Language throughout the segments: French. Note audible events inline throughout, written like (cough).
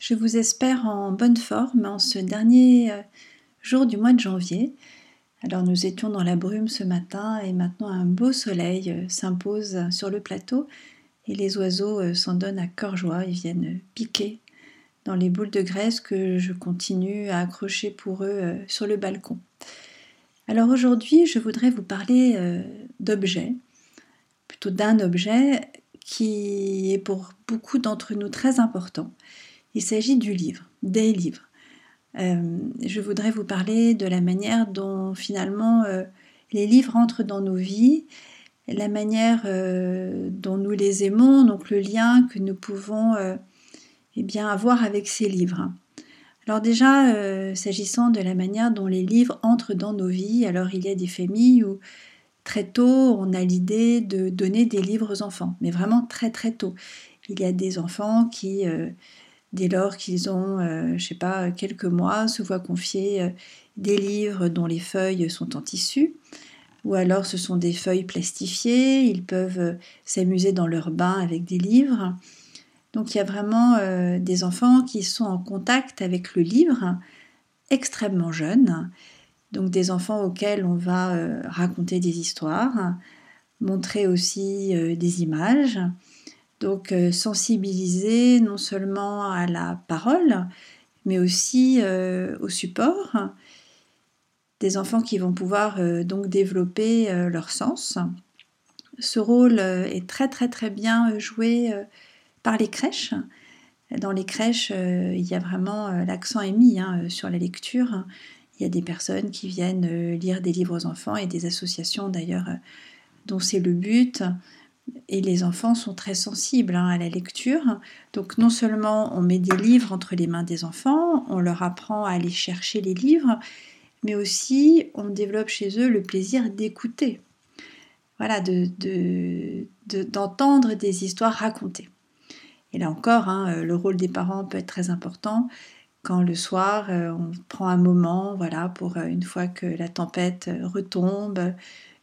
je vous espère en bonne forme en ce dernier euh, jour du mois de janvier. Alors nous étions dans la brume ce matin et maintenant un beau soleil euh, s'impose sur le plateau et les oiseaux euh, s'en donnent à cœur joie, ils viennent piquer dans les boules de graisse que je continue à accrocher pour eux sur le balcon. Alors aujourd'hui, je voudrais vous parler d'objets, plutôt d'un objet qui est pour beaucoup d'entre nous très important il s'agit du livre, des livres. Euh, je voudrais vous parler de la manière dont finalement euh, les livres entrent dans nos vies, la manière euh, dont nous les aimons, donc le lien que nous pouvons eh bien, avoir avec ces livres. Alors déjà, s'agissant de la manière dont les livres entrent dans nos vies, alors il y a des familles où très tôt on a l'idée de donner des livres aux enfants, mais vraiment très très tôt. Il y a des enfants qui dès lors qu'ils ont, euh, je ne sais pas, quelques mois, se voient confier euh, des livres dont les feuilles sont en tissu, ou alors ce sont des feuilles plastifiées, ils peuvent euh, s'amuser dans leur bain avec des livres. Donc il y a vraiment des enfants qui sont en contact avec le livre extrêmement jeunes, donc des enfants auxquels on va raconter des histoires, montrer aussi des images, donc euh, sensibiliser non seulement à la parole, mais aussi euh, au support. Des enfants qui vont pouvoir euh, donc développer leur sens. Ce rôle est très très très bien joué par les crèches. Dans les crèches, il y a vraiment l'accent est mis hein, sur la lecture. Il y a des personnes qui viennent lire des livres aux enfants et des associations d'ailleurs dont c'est le but et les enfants sont très sensibles hein, à la lecture. Donc non seulement on met des livres entre les mains des enfants, on leur apprend à aller chercher les livres, mais aussi on développe chez eux le plaisir d'écouter. Voilà, d'entendre de, des histoires racontées. Et là encore, hein, le rôle des parents peut être très important quand le soir euh, on prend un moment, voilà, pour euh, une fois que la tempête retombe,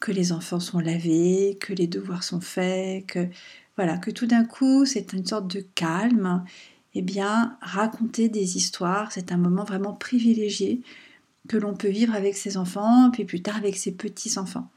que les enfants sont lavés, que les devoirs sont faits, que voilà, que tout d'un coup c'est une sorte de calme. Eh bien, raconter des histoires, c'est un moment vraiment privilégié que l'on peut vivre avec ses enfants, puis plus tard avec ses petits-enfants.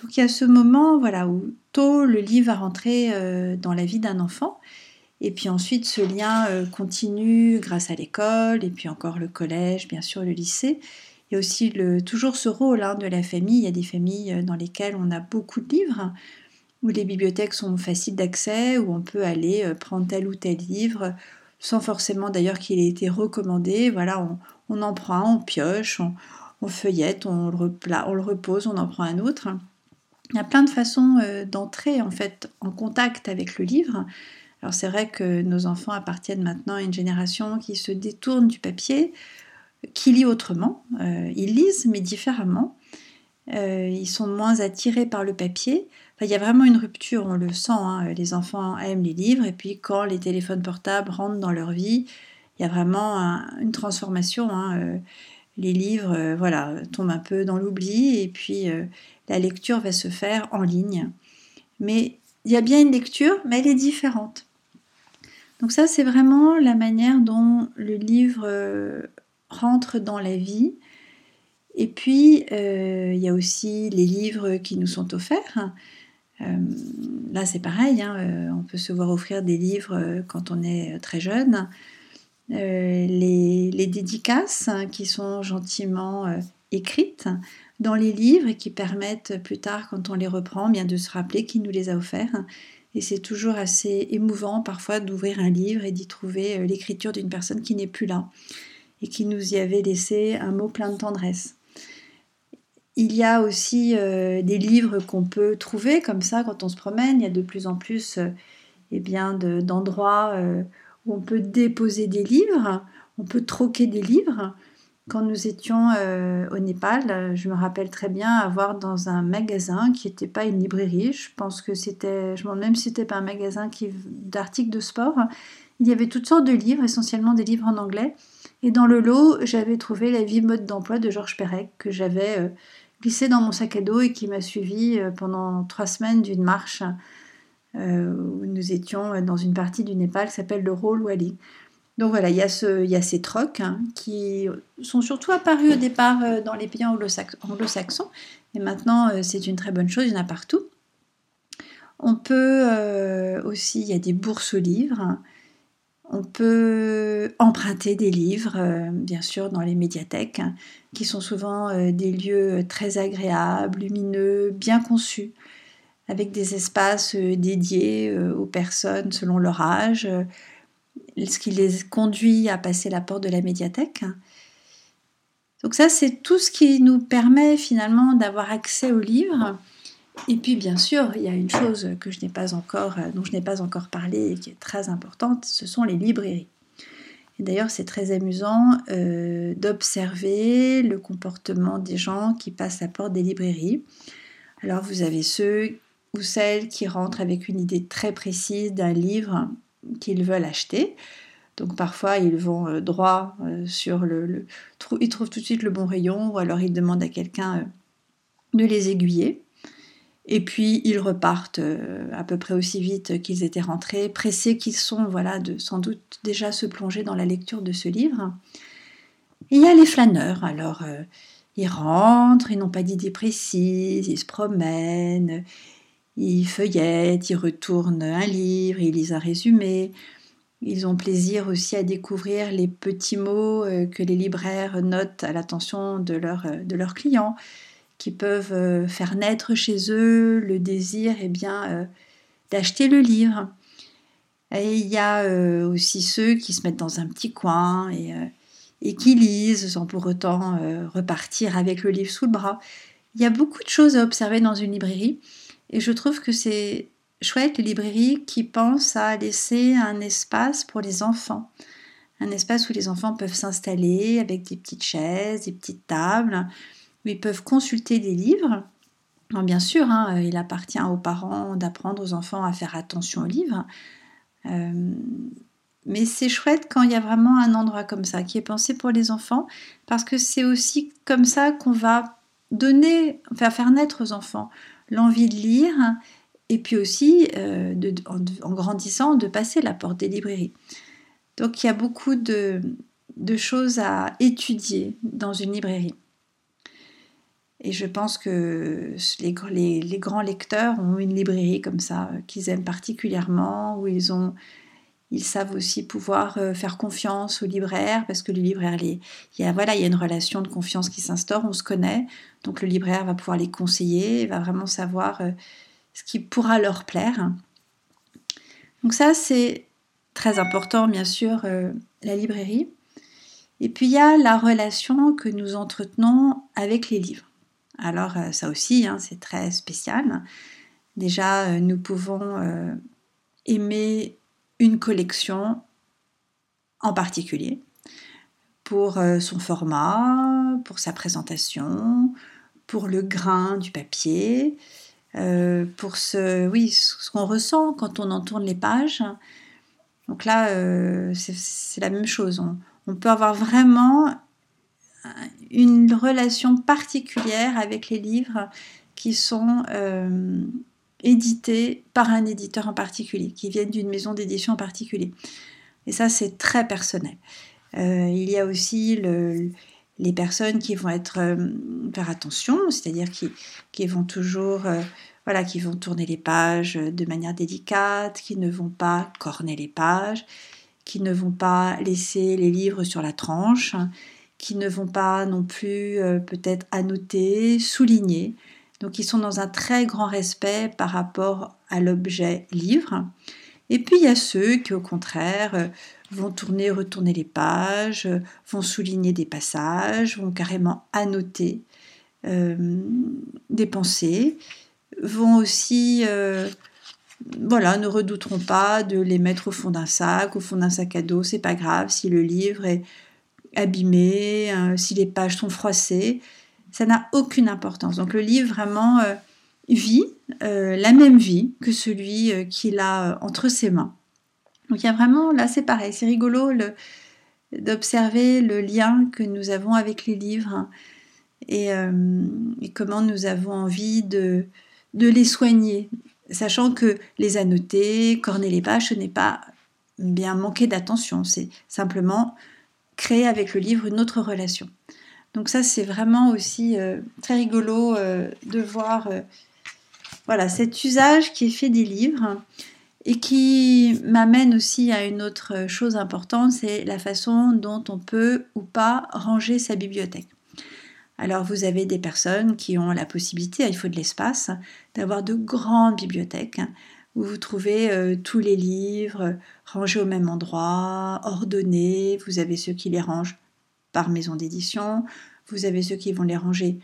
Donc il y a ce moment voilà, où tôt le livre va rentrer euh, dans la vie d'un enfant, et puis ensuite ce lien euh, continue grâce à l'école, et puis encore le collège, bien sûr le lycée, il y a aussi le, toujours ce rôle hein, de la famille. Il y a des familles euh, dans lesquelles on a beaucoup de livres, où les bibliothèques sont faciles d'accès, où on peut aller euh, prendre tel ou tel livre, sans forcément d'ailleurs qu'il ait été recommandé. Voilà, on, en prend on pioche, on, feuillette, on le, on le, repose, on en prend un autre. Il y a plein de façons euh, d'entrer en fait en contact avec le livre. Alors c'est vrai que nos enfants appartiennent maintenant à une génération qui se détourne du papier, qui lisent autrement. Euh, ils lisent, mais différemment. Euh, ils sont moins attirés par le papier. il y a vraiment une rupture, on le sent. Hein. Les enfants aiment les livres, et puis quand les téléphones portables rentrent dans leur vie, il y a vraiment une transformation. Hein. Euh, les livres, voilà, tombent un peu dans l'oubli, et puis la lecture va se faire en ligne. Mais il y a bien une lecture, mais elle est différente. Donc ça, c'est vraiment la manière dont le livre rentre dans la vie. Et puis, euh, il y a aussi les livres qui nous sont offerts. Euh, là, c'est pareil, hein, euh, on peut se voir offrir des livres quand on est très jeune. Les, les, dédicaces hein, qui sont gentiment écrites dans les livres et qui permettent plus tard, quand on les reprend, bien de se rappeler qui nous les a offerts. Et c'est toujours assez émouvant parfois d'ouvrir un livre et d'y trouver l'écriture d'une personne qui n'est plus là et qui nous y avait laissé un mot plein de tendresse. Il y a aussi euh, des livres qu'on peut trouver comme ça quand on se promène. Il y a de plus en plus euh, eh bien, d'endroits euh, où on peut déposer des livres. On peut troquer des livres. Quand nous étions au Népal, je me rappelle très bien avoir dans un magasin qui n'était pas une librairie, je pense que c'était, je me demande même si c'était pas un magasin d'articles de sport, il y avait toutes sortes de livres, essentiellement des livres en anglais. Et dans le lot, j'avais trouvé La vie mode d'emploi de Georges Perec, que j'avais euh, glissé dans mon sac à dos et qui m'a suivi euh, pendant trois semaines d'une marche où nous étions dans une partie du Népal qui s'appelle le Rôle Wali. Donc voilà, il y a, ces trocs hein, qui sont surtout apparus au départ euh, dans les pays anglo-saxons, et maintenant euh, c'est une très bonne chose, il y en a partout. On peut euh, aussi, il y a des bourses aux livres, on peut emprunter des livres, bien sûr, dans les médiathèques, hein, qui sont souvent des lieux très agréables, lumineux, bien conçus, avec des espaces dédiés aux personnes selon leur âge ce qui les conduit à passer la porte de la médiathèque. Donc ça, c'est tout ce qui nous permet finalement d'avoir accès aux livres. Et puis bien sûr, il y a une chose que je n'ai pas encore, dont je n'ai pas encore parlé et qui est très importante, ce sont les librairies. D'ailleurs, c'est très amusant euh, d'observer le comportement des gens qui passent la porte des librairies. Alors vous avez ceux ou celles qui rentrent avec une idée très précise d'un livre qu'ils veulent acheter. Donc parfois ils vont euh, droit euh, sur le, Ils trouvent tout de suite le bon rayon ou alors ils demandent à quelqu'un euh, de les aiguiller. Et puis ils repartent à peu près aussi vite qu'ils étaient rentrés, pressés qu'ils sont, voilà, de sans doute déjà se plonger dans la lecture de ce livre. il y a les flâneurs, alors ils rentrent, ils n'ont pas d'idée précise, ils se promènent, ils feuillettent, ils retournent un livre, ils lisent un résumé. Ils ont plaisir aussi à découvrir les petits mots euh, que les libraires notent à l'attention de, euh, de leurs clients, qui peuvent euh, faire naître chez eux le désir eh bien, d'acheter le livre. Et il y a aussi ceux qui se mettent dans un petit coin et, et qui lisent sans pour autant repartir avec le livre sous le bras. Il y a beaucoup de choses à observer dans une librairie. Et je trouve que c'est chouette les librairies qui pensent à laisser un espace pour les enfants. Un espace où les enfants peuvent s'installer avec des petites chaises, des petites tables, ils peuvent consulter des livres. bien sûr, hein, il appartient aux parents d'apprendre aux enfants à faire attention aux livres. Euh, mais c'est chouette quand il y a vraiment un endroit comme ça qui est pensé pour les enfants, parce que c'est aussi comme ça qu'on va donner, faire, faire naître aux enfants l'envie de lire et puis aussi, euh, en, grandissant, de passer la porte des librairies. Donc il y a beaucoup de, choses à étudier dans une librairie. Et je pense que les, les, grands lecteurs ont une librairie comme ça euh, qu'ils aiment particulièrement, où ils ont ils savent aussi pouvoir euh, faire confiance aux libraires parce que le libraire, il y a, voilà, il y a une relation de confiance qui s'instaure, on se connaît, donc le libraire va pouvoir les conseiller, va vraiment savoir euh, ce qui pourra leur plaire. Donc ça, c'est très important, bien sûr, la librairie. Et puis il y a la relation que nous entretenons avec les livres. Alors ça aussi, hein, c'est très spécial. Déjà, nous pouvons aimer une collection en particulier pour euh, son format, pour sa présentation, pour le grain du papier, euh, pour ce, oui, ce qu'on ressent quand on entourne les pages. Donc là, euh, c'est la même chose. On, peut avoir vraiment une relation particulière avec les livres qui sont édités par un éditeur en particulier, qui viennent d'une maison d'édition en particulier. Et ça, c'est très personnel. Euh, il y a aussi les personnes qui vont être euh, faire attention, c'est-à-dire qui, qui, vont toujours, euh, voilà, qui vont tourner les pages de manière délicate, qui ne vont pas corner les pages, qui ne vont pas laisser les livres sur la tranche, qui ne vont pas non plus peut-être annoter, souligner. Donc ils sont dans un très grand respect par rapport à l'objet livre. Et puis il y a ceux qui au contraire euh, vont tourner, retourner les pages, euh, vont souligner des passages, vont carrément annoter euh, des pensées, vont aussi voilà, ne redouteront pas de les mettre au fond d'un sac, au fond d'un sac à dos, c'est pas grave si le livre est abîmé, euh, si les pages sont froissées, ça n'a aucune importance. Donc le livre vraiment euh, vit euh, la même vie que celui qu'il a entre ses mains. Donc il y a vraiment, là c'est pareil, c'est rigolo d'observer le lien que nous avons avec les livres et, comment nous avons envie de, de les soigner, sachant que les annoter, corner les pages, ce n'est pas bien manquer d'attention, c'est simplement créer avec le livre une autre relation. Donc ça, c'est vraiment aussi euh, très rigolo euh, de voir euh, voilà, cet usage qui est fait des livres et qui m'amène aussi à une autre chose importante, c'est la façon dont on peut ou pas ranger sa bibliothèque. Alors vous avez des personnes qui ont la possibilité, il faut de l'espace, d'avoir de grandes bibliothèques vous trouvez euh, tous les livres rangés au même endroit, ordonnés. Vous avez ceux qui les rangent par maison d'édition, vous avez ceux qui vont les ranger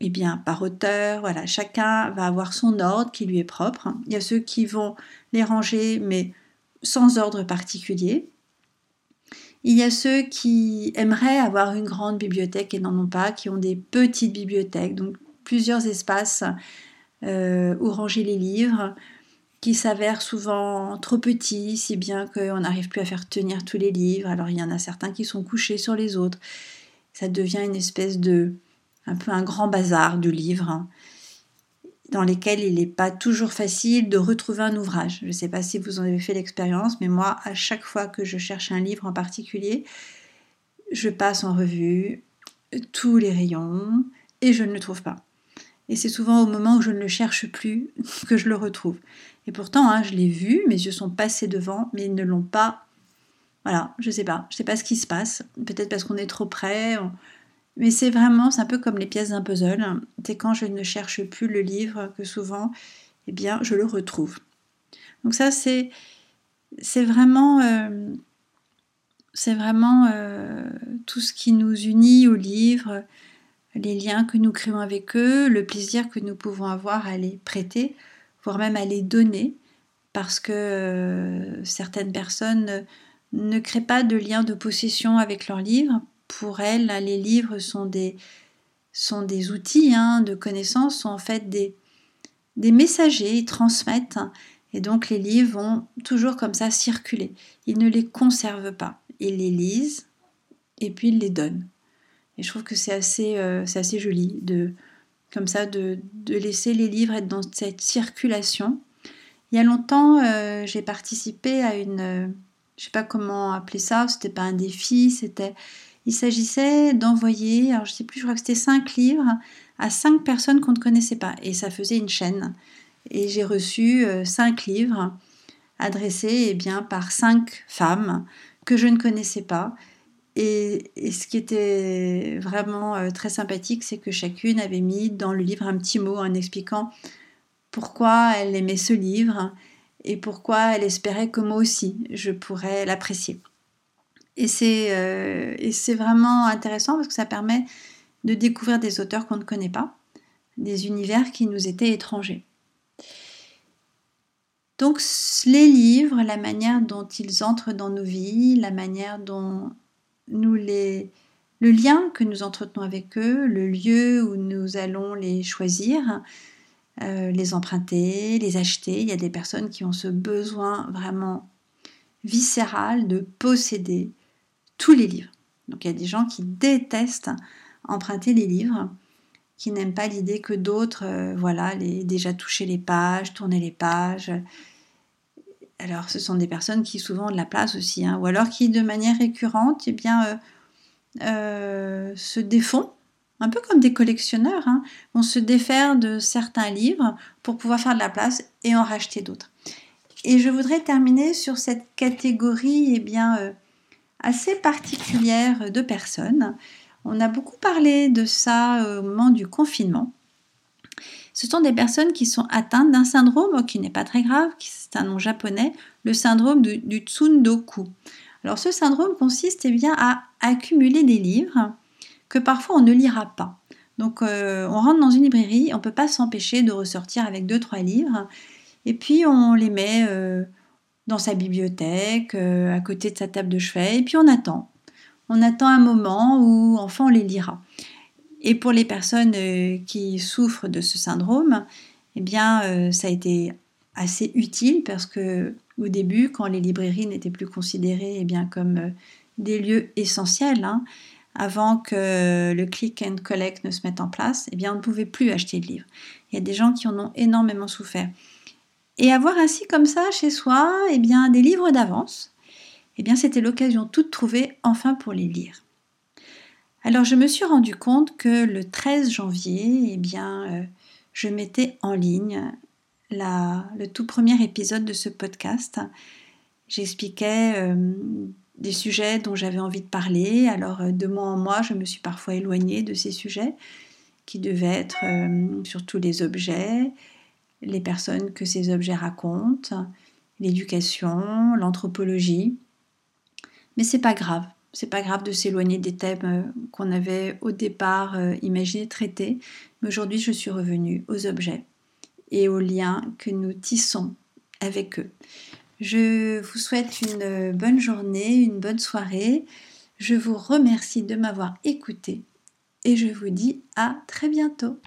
eh bien, par auteur. Voilà, chacun va avoir son ordre qui lui est propre. Il y a ceux qui vont les ranger mais sans ordre particulier. Il y a ceux qui aimeraient avoir une grande bibliothèque et n'en ont pas, qui ont des petites bibliothèques, donc plusieurs espaces euh, où ranger les livres qui s'avèrent souvent trop petits, si bien qu'on n'arrive plus à faire tenir tous les livres. Alors il y en a certains qui sont couchés sur les autres. Ça devient une espèce de, un peu un grand bazar de livres, hein, dans lesquels il n'est pas toujours facile de retrouver un ouvrage. Je ne sais pas si vous en avez fait l'expérience, mais moi, à chaque fois que je cherche un livre en particulier, je passe en revue tous les rayons et je ne le trouve pas. Et c'est souvent au moment où je ne le cherche plus (laughs) que je le retrouve. Et pourtant, hein, je l'ai vu, mes yeux sont passés devant, mais ils ne l'ont pas. Voilà, je sais pas. Je sais pas ce qui se passe. Peut-être parce qu'on est trop près. Mais c'est vraiment, c'est un peu comme les pièces d'un puzzle. C'est quand je ne cherche plus le livre que souvent, eh bien, je le retrouve. Donc ça, c'est, vraiment, euh, c'est vraiment euh, tout ce qui nous unit au livre, les liens que nous créons avec eux, le plaisir que nous pouvons avoir à les prêter voire même à les donner, parce que euh, certaines personnes ne créent pas de lien de possession avec leurs livres. Pour elles, les livres sont des, sont des outils hein, de connaissance, sont en fait des, des messagers, ils transmettent, et donc les livres vont toujours comme ça circuler. Ils ne les conservent pas, ils les lisent et puis ils les donnent. Et je trouve que c'est assez, euh, assez joli de, comme ça, de, laisser les livres être dans cette circulation. Il y a longtemps, euh, j'ai participé à une, euh, je sais pas comment appeler ça, c'était pas un défi, c'était, il s'agissait d'envoyer, alors je sais plus, je crois que c'était cinq livres à cinq personnes qu'on ne connaissait pas, et ça faisait une chaîne. Et j'ai reçu euh, cinq livres adressés eh bien, par cinq femmes que je ne connaissais pas et, ce qui était vraiment euh, très sympathique, c'est que chacune avait mis dans le livre un petit mot en expliquant pourquoi elle aimait ce livre et pourquoi elle espérait que moi aussi je pourrais l'apprécier. Et c'est euh, vraiment intéressant parce que ça permet de découvrir des auteurs qu'on ne connaît pas, des univers qui nous étaient étrangers. Donc les livres, la manière dont ils entrent dans nos vies, la manière dont le lien que nous entretenons avec eux, le lieu où nous allons les choisir, euh, les emprunter, les acheter. Il y a des personnes qui ont ce besoin vraiment viscéral de posséder tous les livres. Donc il y a des gens qui détestent emprunter les livres, qui n'aiment pas l'idée que d'autres, euh, voilà, les, déjà toucher les pages, tourner les pages, alors, ce sont des personnes qui souvent ont de la place aussi, hein, ou alors qui, de manière récurrente, eh bien, euh, euh, se défont, un peu comme des collectionneurs, hein, vont se défaire de certains livres pour pouvoir faire de la place et en racheter d'autres. Et je voudrais terminer sur cette catégorie eh bien, euh, assez particulière de personnes. On a beaucoup parlé de ça au moment du confinement. Ce sont des personnes qui sont atteintes d'un syndrome qui n'est pas très grave, c'est un nom japonais, le syndrome du, Tsundoku. Alors ce syndrome consiste eh bien, à accumuler des livres que parfois on ne lira pas. Donc euh, on rentre dans une librairie, on ne peut pas s'empêcher de ressortir avec deux trois livres Et puis on les met euh, dans sa bibliothèque, à côté de sa table de chevet, et puis on attend. On attend un moment où enfin on les lira. Et pour les personnes qui souffrent de ce syndrome, eh bien, ça a été assez utile parce que au début, quand les librairies n'étaient plus considérées eh comme euh, des lieux essentiels, hein, avant que le click and collect ne se mette en place, eh bien, on ne pouvait plus acheter de livres. Il y a des gens qui en ont énormément souffert. Et avoir ainsi comme ça chez soi eh bien, des livres d'avance, eh c'était l'occasion toute trouvée enfin pour les lire. Alors je me suis rendu compte que le 13 janvier, eh euh, je mettais en ligne le tout premier épisode de ce podcast. J'expliquais euh, des sujets dont j'avais envie de parler. Alors euh, de mois en mois, je me suis parfois éloignée de ces sujets qui devaient être surtout les objets, les personnes que ces objets racontent, l'éducation, l'anthropologie. Mais c'est pas grave. C'est pas grave de s'éloigner des thèmes qu'on avait au départ imaginé traiter. Mais aujourd'hui, je suis revenue aux objets et aux liens que nous tissons avec eux. Je vous souhaite une bonne journée, une bonne soirée. Je vous remercie de m'avoir écouté et je vous dis à très bientôt.